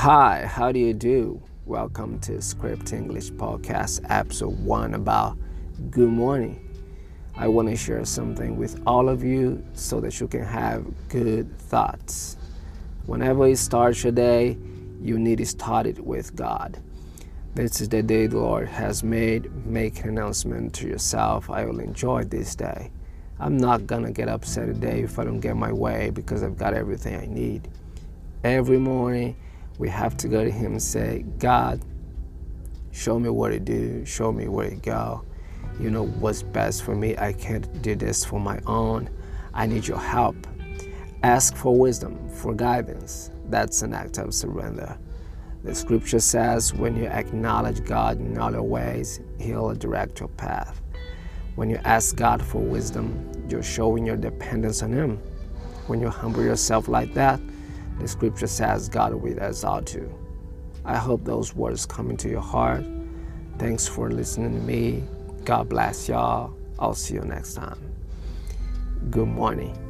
Hi, how do you do? Welcome to Script English Podcast, episode one about good morning. I want to share something with all of you so that you can have good thoughts. Whenever you start your day, you need to start it with God. This is the day the Lord has made. Make an announcement to yourself. I will enjoy this day. I'm not gonna get upset today if I don't get my way because I've got everything I need. Every morning, we have to go to Him and say, God, show me what to do, show me where to go. You know what's best for me. I can't do this for my own. I need your help. Ask for wisdom, for guidance. That's an act of surrender. The scripture says, when you acknowledge God in all your ways, He'll direct your path. When you ask God for wisdom, you're showing your dependence on Him. When you humble yourself like that, the scripture says God will all you. I hope those words come into your heart. Thanks for listening to me. God bless y'all. I'll see you next time. Good morning.